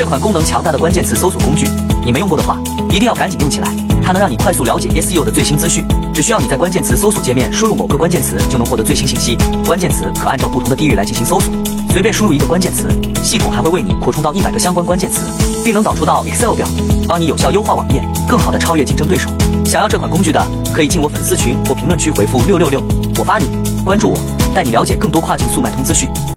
这款功能强大的关键词搜索工具你没用过的话一定要赶紧用起来它能让你快速了解 seo 的最新资讯。只需要你在关键词搜索界面输入某个关键词就能获得最新信息。关键词可按照不同的地域来进行搜索随便输入一个关键词系统还会为你扩充到一百个相关关键词并能导出到 excel 表帮你有效优化网页更好的超越竞争对手。想要这款工具的可以进我粉丝群或评论区回复六六六我发你关注我带你了解更多跨境速卖通资讯。